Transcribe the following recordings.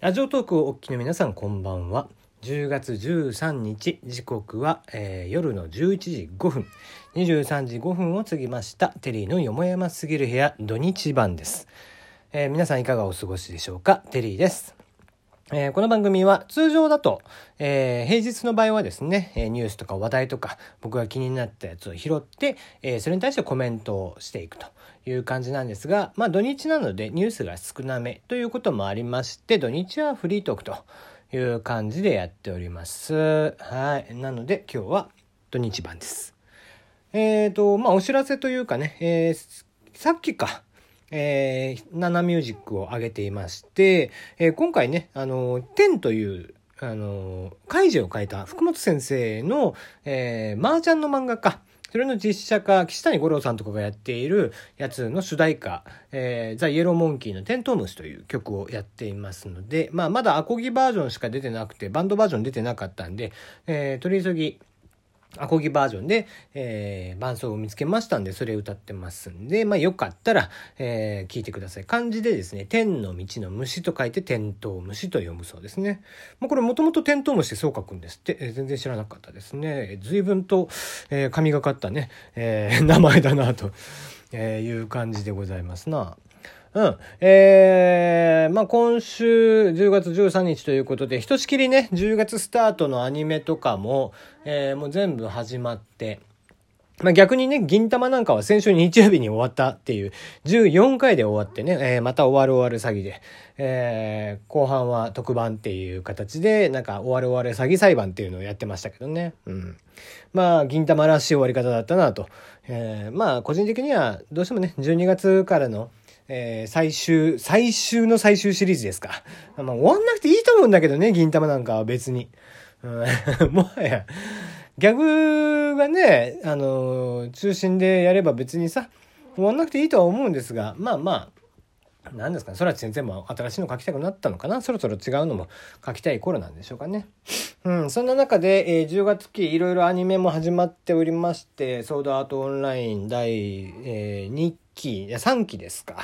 ラジオトークをお聞きの皆さんこんばんは。10月13日、時刻は、えー夜の11時5分。23時5分を過ぎました。テリーのよもやますぎる部屋土日版です。えー皆さんいかがお過ごしでしょうか？テリーです。えーこの番組は通常だと、えー平日の場合はですね、えニュースとか話題とか僕が気になったやつを拾って、えそれに対してコメントをしていくという感じなんですが、まあ土日なのでニュースが少なめということもありまして、土日はフリートークという感じでやっております。はい。なので今日は土日版です。えっ、と、まあお知らせというかね、えさっきか、えー、ナナミュージックを上げていまして、えー今回ね、あの、天という、あの、怪事を書いた福本先生の、えー、麻雀の漫画家、それの実写化、岸谷五郎さんとかがやっているやつの主題歌、えー、ザ・イエローモンキーのテントウムシという曲をやっていますので、まあ、まだアコギバージョンしか出てなくて、バンドバージョン出てなかったんで、えー、取り急ぎ、アコギバージョンで、えー伴奏を見つけましたんで、それ歌ってますんで、まあよかったら、えー聞いてください。漢字でですね、天の道の虫と書いて、テントウムシと読むそうですね。まあこれもともとテントウムシってそう書くんですって、えー全然知らなかったですね。随分と、えー神がかったね、えー名前だなと、えーいう感じでございますな。うん。えー、まあ今週10月13日ということで、ひとしきりね、10月スタートのアニメとかも、えーもう全部始まって、まあ逆にね、銀玉なんかは先週日曜日に終わったっていう、14回で終わってね、えーまた終わる終わる詐欺で、えー後半は特番っていう形で、なんか終わる終わる詐欺裁判っていうのをやってましたけどね。うん。まあ、銀玉らしい終わり方だったなと。えーまあ、個人的にはどうしてもね、12月からの、えー最終、最終の最終シリーズですか。まあ、終わんなくていいと思うんだけどね、銀玉なんかは別に。うん もはや、ギャグがね、あのー中心でやれば別にさ、終わんなくていいとは思うんですが、まあまあ、何ですかね、空知先生も新しいの書きたくなったのかな？そろそろ違うのも書きたい頃なんでしょうかね。うん、そんな中で、えー10月期いろいろアニメも始まっておりまして、ソードアートオンライン第、え2期、いや3期ですか。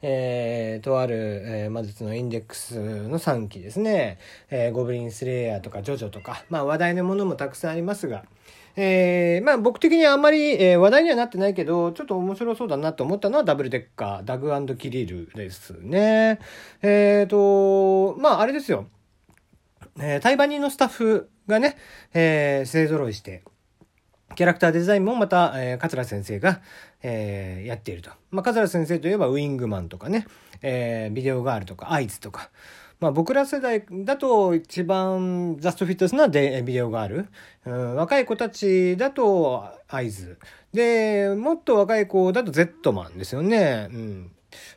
えーとある、えー魔術のインデックスの3期ですね。えーゴブリンスレイヤーとかジョジョとか、まあ話題のものもたくさんありますが、えーまあ僕的にはあんまり、えー話題にはなってないけど、ちょっと面白そうだなと思ったのはダブルデッカー、ダグキリルですね。えーと、まああれですよ。えー、タイバニーのスタッフがね、えー勢揃いして、キャラクターデザインもまた、えー、桂先生が、えーやっていると。まあ、桂先生といえばウィングマンとかね、えービデオガールとかアイズとか。まあ、僕ら世代だと一番ザストフィットスなでビデオガール。うん、若い子たちだとアイズ。で、もっと若い子だと Z マンですよね。うん。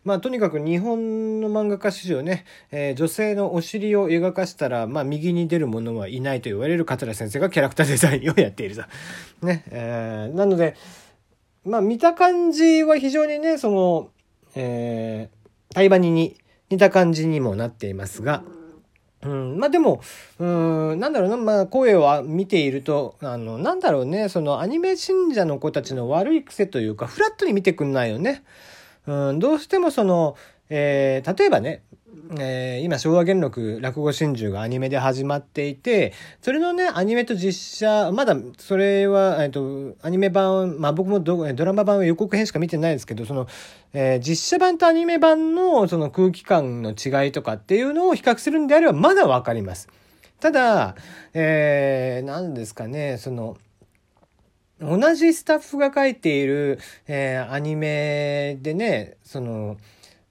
まあ、とにかく日本の漫画家史上ね、えー女性のお尻を描かしたら、まあ、右に出る者はいないと言われる桂先生がキャラクターデザインをやっていると。ね、えーなので、まあ、見た感じは非常にね、その、えー、タイバニに似た感じにもなっていますが、うん、まあでも、うん、なんだろうな、まあ声を見ていると、あの、なんだろうね、そのアニメ信者の子たちの悪い癖というか、フラットに見てくんないよね。うん、どうしてもその、えー例えばね、えー今昭和元禄落語真珠がアニメで始まっていて、それのね、アニメと実写、まだそれは、えっ、と、アニメ版、まあ僕もドドラマ版は予告編しか見てないですけど、その、えー実写版とアニメ版のその空気感の違いとかっていうのを比較するんであればまだわかります。ただ、えー、何ですかね、その、同じスタッフが書いている、えーアニメでね、その、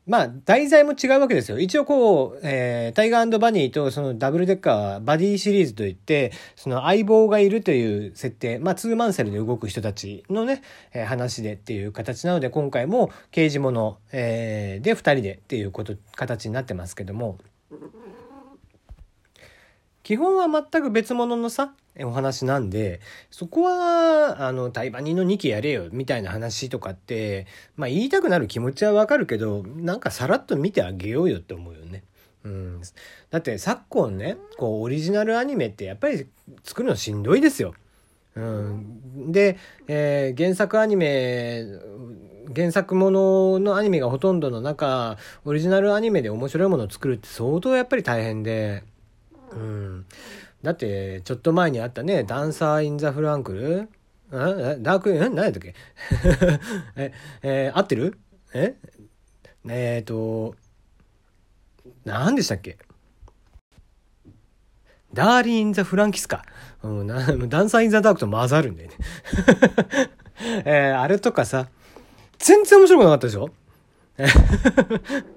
まあ、題材も違うわけですよ。一応こう、えータイガーバニーとそのダブルデッカーはバディシリーズといって、その相棒がいるという設定、まあ、ツーマンセルで動く人たちのね、えー話でっていう形なので、今回も刑事物、えーで二人でっていうこと、形になってますけども、基本は全く別物のさ、お話なんで、そこは、あの、タイバニの2期やれよ、みたいな話とかって、まあ言いたくなる気持ちはわかるけど、なんかさらっと見てあげようよって思うよね。うん。だって昨今ね、こう、オリジナルアニメってやっぱり作るのしんどいですよ。うん、で、えー原作アニメ原作もののアニメがほとんどの中オリジナルアニメで面白いものを作るって相当やっぱり大変で、うん、だってちょっと前にあったね「ダンサー・イン・ザ・フランクル」ダーク、ん何やったっけ？え、えー合ってる？え？えっ、と、何でしたっけ？ダーリ・ン・ザ・フランキスか。うん、ダンサー・イン・ザ・ダークと混ざるんだよね。えーあれとかさ、全然面白くなかったでしょ？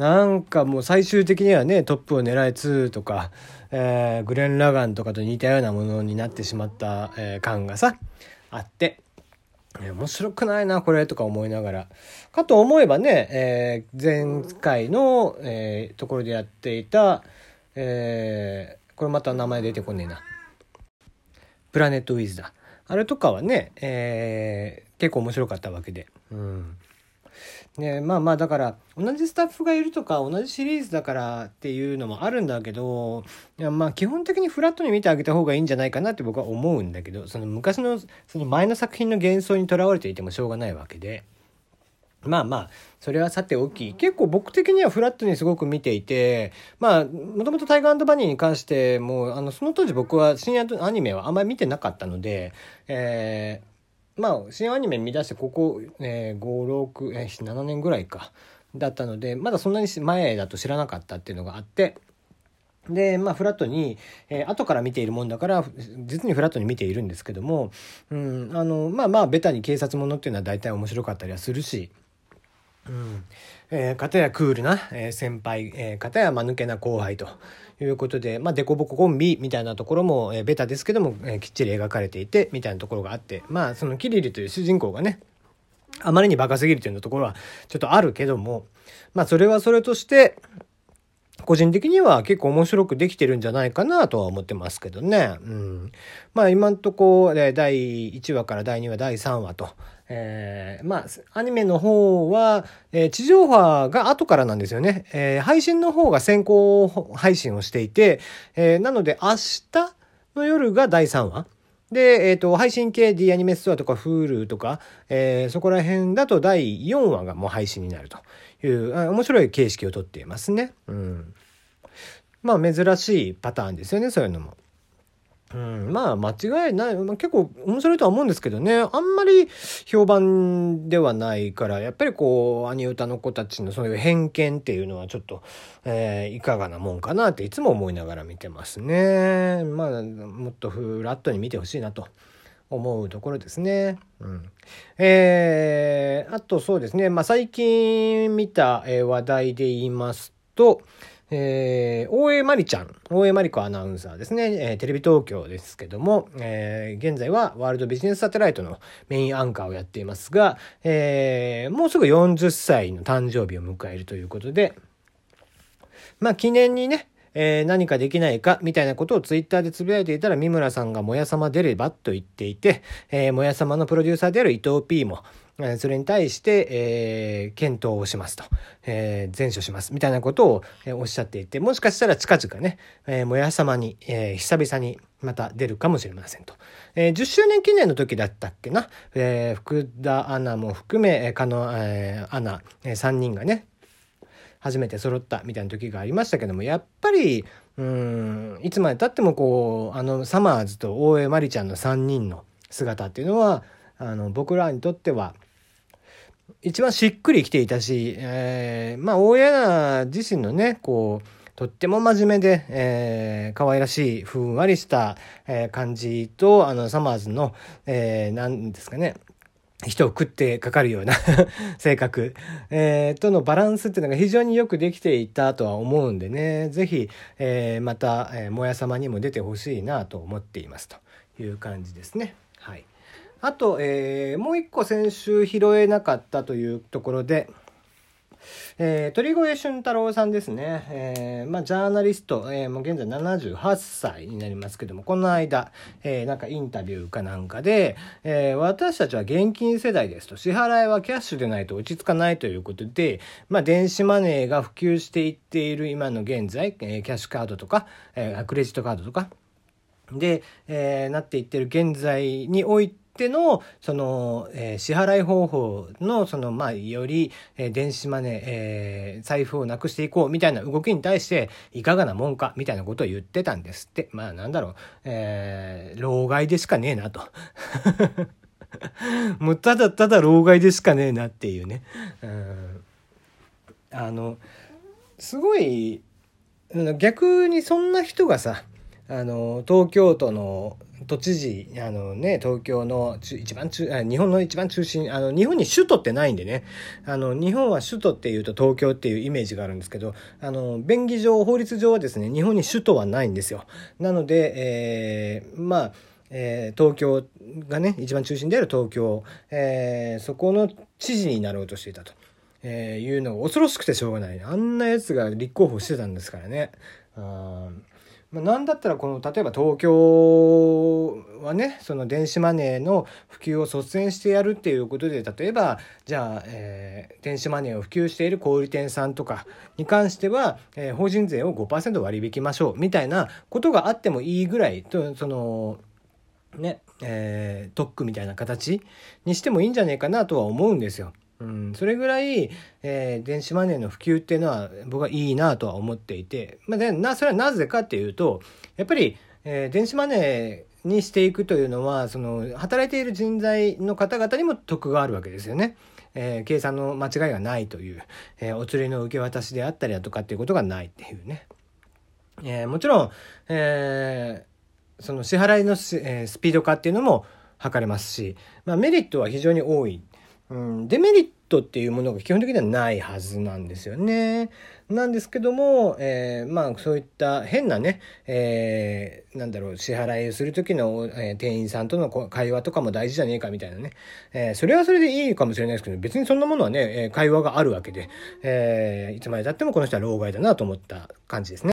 なんかもう最終的にはね、トップを狙い2とか、えーグレン・ラガンとかと似たようなものになってしまった、えー感がさ、あって、面白くないな、これとか思いながら。かと思えばね、えー前回の、えーところでやっていた、えーこれまた名前出てこねえな。プラネットウィズだ。あれとかはね、えー結構面白かったわけで。うん。ねまあまあだから同じスタッフがいるとか同じシリーズだからっていうのもあるんだけどいやまあ基本的にフラットに見てあげた方がいいんじゃないかなって僕は思うんだけどその昔のその前の作品の幻想にとらわれていてもしょうがないわけで。まあまあ、それはさておき、結構僕的にはフラットにすごく見ていて、まあ、もともとタイガーバニーに関しても、あの、その当時僕は深夜アニメはあんまり見てなかったので、えーまあ、新アニメ見出してここ、えー、5、6、えー、7年ぐらいか、だったので、まだそんなに前だと知らなかったっていうのがあって、で、まあ、フラットに、えー後から見ているもんだから、実にフラットに見ているんですけども、うん、あの、まあまあ、ベタに警察ものっていうのは大体面白かったりはするし、うん。えー、片やクールな、えー先輩、えー、片や間抜けな後輩ということで、まあ、デコボココンビみたいなところも、えーベタですけども、えーきっちり描かれていて、みたいなところがあって、まあ、そのキリリという主人公がね、あまりにバカすぎるというところはちょっとあるけども、まあ、それはそれとして、個人的には結構面白くできてるんじゃないかなとは思ってますけどね。うん。まあ今んとこ、第1話から第2話、第3話と、えーまあアニメの方は、えー地上波が後からなんですよね。えー配信の方が先行配信をしていて、えなので明日の夜が第3話。で、えっ、と、配信系 D アニメストアとか Hulu とか、えそこら辺だと第4話がもう配信になるという、面白い形式をとっていますね。うん。まあ珍しいパターンですよね、そういうのも。うん、まあ間違いない、まあ、結構面白いとは思うんですけどねあんまり評判ではないからやっぱりこうアニ歌の子たちのそういう偏見っていうのはちょっと、えーいかがなもんかなっていつも思いながら見てますねまあもっとフラットに見てほしいなと思うところですね。うん、えーあとそうですね、まあ、最近見た、話題で言いますと、えー大江まりちゃん、大江まり子アナウンサーですね、えーテレビ東京ですけども、えー現在はワールドビジネスサテライトのメインアンカーをやっていますが、えーもうすぐ40歳の誕生日を迎えるということで、まあ記念にね、えー何かできないかみたいなことをツイッターでつぶやいていたら三村さんがもやさま出ればと言っていて、えーもやさまのプロデューサーである伊藤 P も、えーそれに対して、えー検討をしますと、えー前処しますみたいなことを、えーおっしゃっていて、もしかしたら近々ね、えーもやさまに、えー久々にまた出るかもしれませんと。えー10周年記念の時だったっけな、えー福田アナも含め、えー、加納、えーアナ、え3人がね、初めて揃ったみたいな時がありましたけどもやっぱりうんいつまでたってもこうあのサマーズと大江まりちゃんの3人の姿っていうのはあの僕らにとっては一番しっくりきていたし、えーまあ大江ア自身のねこうとっても真面目で、えー、可愛らしいふんわりした、えー感じとあのサマーズの、えー、なんですかね人を食ってかかるような 性格、えーとのバランスっていうのが非常によくできていたとは思うんでね、ぜひ、えーまた、えーもやさまにも出てほしいなと思っていますという感じですね。はい。あと、えーもう一個先週拾えなかったというところで、えー鳥越俊太郎さんですね。えーまあ、ジャーナリスト、えーもう現在78歳になりますけども、この間、えーなんかインタビューかなんかで、えー私たちは現金世代ですと、支払いはキャッシュでないと落ち着かないということで、まあ、電子マネーが普及していっている今の現在、えーキャッシュカードとか、えークレジットカードとか、で、えー、なっていってる現在においての、その、えー、支払い方法の、その、まあ、より、えー、電子マネー、えー、財布をなくしていこうみたいな動きに対して、いかがなもんかみたいなことを言ってたんですって。まあ、なんだろう、えー、老害でしかねえなと。もうただただ老害でしかねえなっていうね。うんあの、すごい、逆にそんな人がさ、あの、東京都の都知事、あのね、東京の一番中、日本の一番中心、あの、日本に首都ってないんでね、あの、日本は首都っていうと東京っていうイメージがあるんですけど、あの、便宜上、法律上はですね、日本に首都はないんですよ。なので、えー、まあ、えー、東京がね、一番中心である東京、えー、そこの知事になろうとしていたと。え、いうのが恐ろしくてしょうがない。あんなやつが立候補してたんですからね。あまあ、なんだったらこの例えば東京はねその電子マネーの普及を率先してやるっていうことで例えばじゃあ、えー、電子マネーを普及している小売店さんとかに関しては、えー、法人税を5%割引きましょうみたいなことがあってもいいぐらいとそのねえー、特区みたいな形にしてもいいんじゃねえかなとは思うんですよ。うん、それぐらい、えー、電子マネーの普及っていうのは僕はいいなとは思っていて、まあ、でなそれはなぜかっていうとやっぱり、えー、電子マネーにしていくというのはその働いている人材の方々にも得があるわけですよね。えー、計算の間違いがないという、え、お釣りの受け渡しであったりだとかっていうことがないっていうね。え、もちろん、え、その支払いのス,、え、スピード化っていうのも測れますし、まあ、メリットは非常に多いうん、デメリットっていうものが基本的にはないはずなんですよね。なんですけども、えー、まあそういった変なね、えー、なんだろう、支払いをする時の、えー、店員さんとの会話とかも大事じゃねえかみたいなね。えー、それはそれでいいかもしれないですけど、別にそんなものはね、会話があるわけで、えー、いつまでたってもこの人は老害だなと思った感じですね。